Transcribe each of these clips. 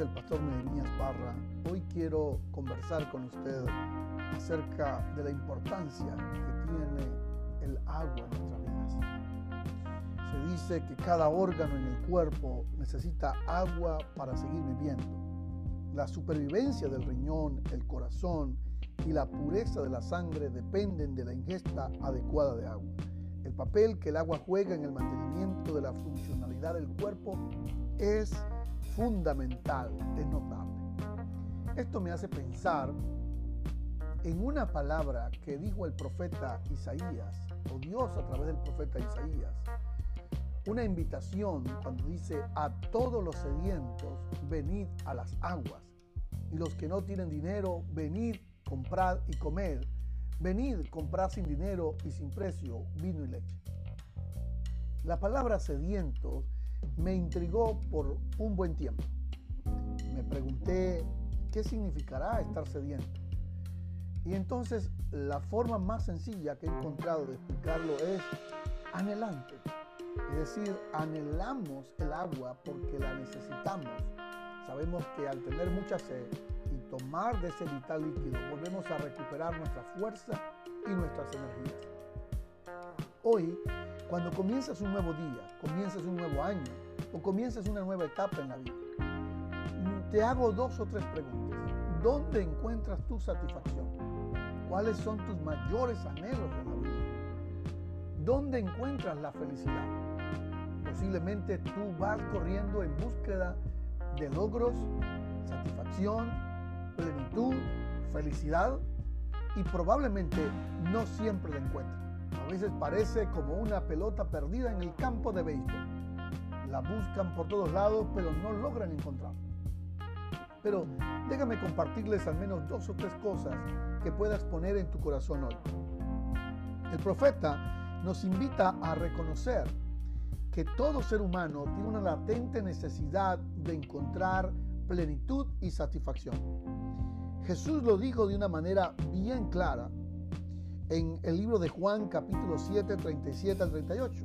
es el pastor Nehemías Parra. Hoy quiero conversar con usted acerca de la importancia que tiene el agua en nuestras vidas. Se dice que cada órgano en el cuerpo necesita agua para seguir viviendo. La supervivencia del riñón, el corazón y la pureza de la sangre dependen de la ingesta adecuada de agua. El papel que el agua juega en el mantenimiento de la funcionalidad del cuerpo es fundamental, es notable. Esto me hace pensar en una palabra que dijo el profeta Isaías, o Dios a través del profeta Isaías, una invitación cuando dice a todos los sedientos, venid a las aguas, y los que no tienen dinero, venid, comprad y comed, venid, comprad sin dinero y sin precio vino y leche. La palabra sedientos me intrigó por un buen tiempo. Me pregunté qué significará estar sediento. Y entonces la forma más sencilla que he encontrado de explicarlo es anhelante. Es decir, anhelamos el agua porque la necesitamos. Sabemos que al tener mucha sed y tomar de ese vital líquido, volvemos a recuperar nuestra fuerza y nuestras energías. Hoy cuando comienzas un nuevo día, comienzas un nuevo año o comienzas una nueva etapa en la vida, te hago dos o tres preguntas. ¿Dónde encuentras tu satisfacción? ¿Cuáles son tus mayores anhelos en la vida? ¿Dónde encuentras la felicidad? Posiblemente tú vas corriendo en búsqueda de logros, satisfacción, plenitud, felicidad y probablemente no siempre la encuentras. A veces parece como una pelota perdida en el campo de béisbol. La buscan por todos lados, pero no logran encontrarla. Pero déjame compartirles al menos dos o tres cosas que puedas poner en tu corazón hoy. El profeta nos invita a reconocer que todo ser humano tiene una latente necesidad de encontrar plenitud y satisfacción. Jesús lo dijo de una manera bien clara en el libro de Juan capítulo 7, 37 al 38.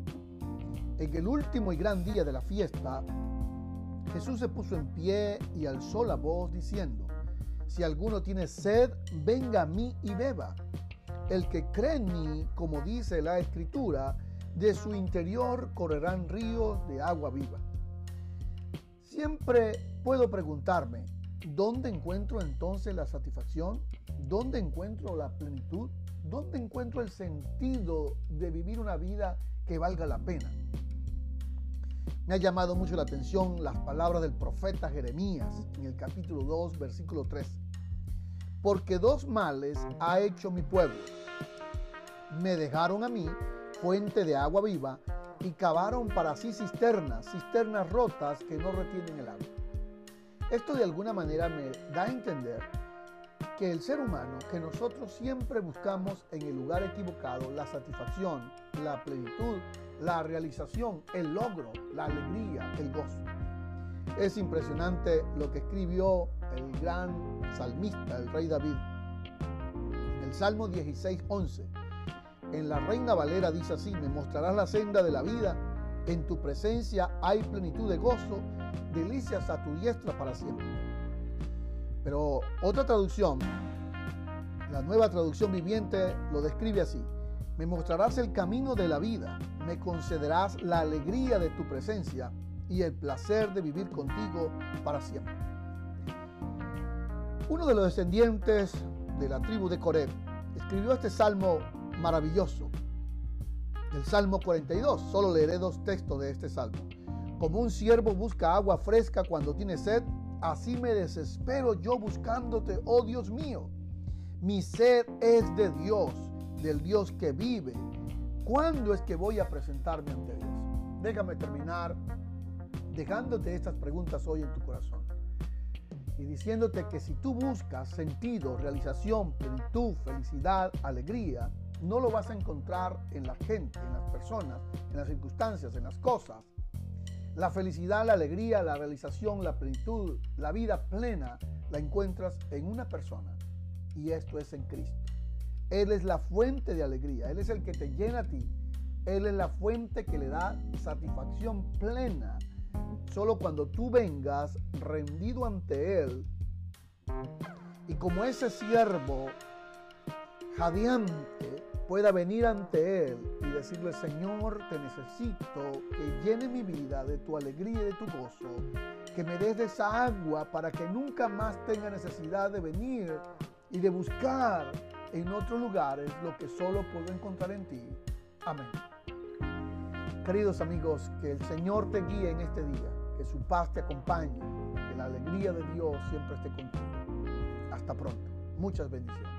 En el último y gran día de la fiesta, Jesús se puso en pie y alzó la voz diciendo, si alguno tiene sed, venga a mí y beba. El que cree en mí, como dice la escritura, de su interior correrán ríos de agua viva. Siempre puedo preguntarme, ¿dónde encuentro entonces la satisfacción? ¿Dónde encuentro la plenitud? ¿Dónde encuentro el sentido de vivir una vida que valga la pena? Me ha llamado mucho la atención las palabras del profeta Jeremías en el capítulo 2, versículo 3. Porque dos males ha hecho mi pueblo. Me dejaron a mí fuente de agua viva y cavaron para sí cisternas, cisternas rotas que no retienen el agua. Esto de alguna manera me da a entender que el ser humano, que nosotros siempre buscamos en el lugar equivocado la satisfacción, la plenitud, la realización, el logro, la alegría, el gozo. Es impresionante lo que escribió el gran salmista, el rey David. El Salmo 16, 11, en la Reina Valera dice así, me mostrarás la senda de la vida, en tu presencia hay plenitud de gozo, delicias a tu diestra para siempre. Pero otra traducción, la nueva traducción viviente, lo describe así. Me mostrarás el camino de la vida, me concederás la alegría de tu presencia y el placer de vivir contigo para siempre. Uno de los descendientes de la tribu de Coreb escribió este salmo maravilloso. El Salmo 42, solo leeré dos textos de este salmo. Como un siervo busca agua fresca cuando tiene sed, Así me desespero yo buscándote, oh Dios mío. Mi sed es de Dios, del Dios que vive. ¿Cuándo es que voy a presentarme ante Dios? Déjame terminar dejándote estas preguntas hoy en tu corazón y diciéndote que si tú buscas sentido, realización, plenitud, felicidad, alegría, no lo vas a encontrar en la gente, en las personas, en las circunstancias, en las cosas, la felicidad, la alegría, la realización, la plenitud, la vida plena la encuentras en una persona. Y esto es en Cristo. Él es la fuente de alegría, Él es el que te llena a ti, Él es la fuente que le da satisfacción plena. Solo cuando tú vengas rendido ante Él y como ese siervo jadeante pueda venir ante Él y decirle, Señor, te necesito que llene mi vida de tu alegría y de tu gozo, que me des de esa agua para que nunca más tenga necesidad de venir y de buscar en otros lugares lo que solo puedo encontrar en ti. Amén. Queridos amigos, que el Señor te guíe en este día, que su paz te acompañe, que la alegría de Dios siempre esté contigo. Hasta pronto. Muchas bendiciones.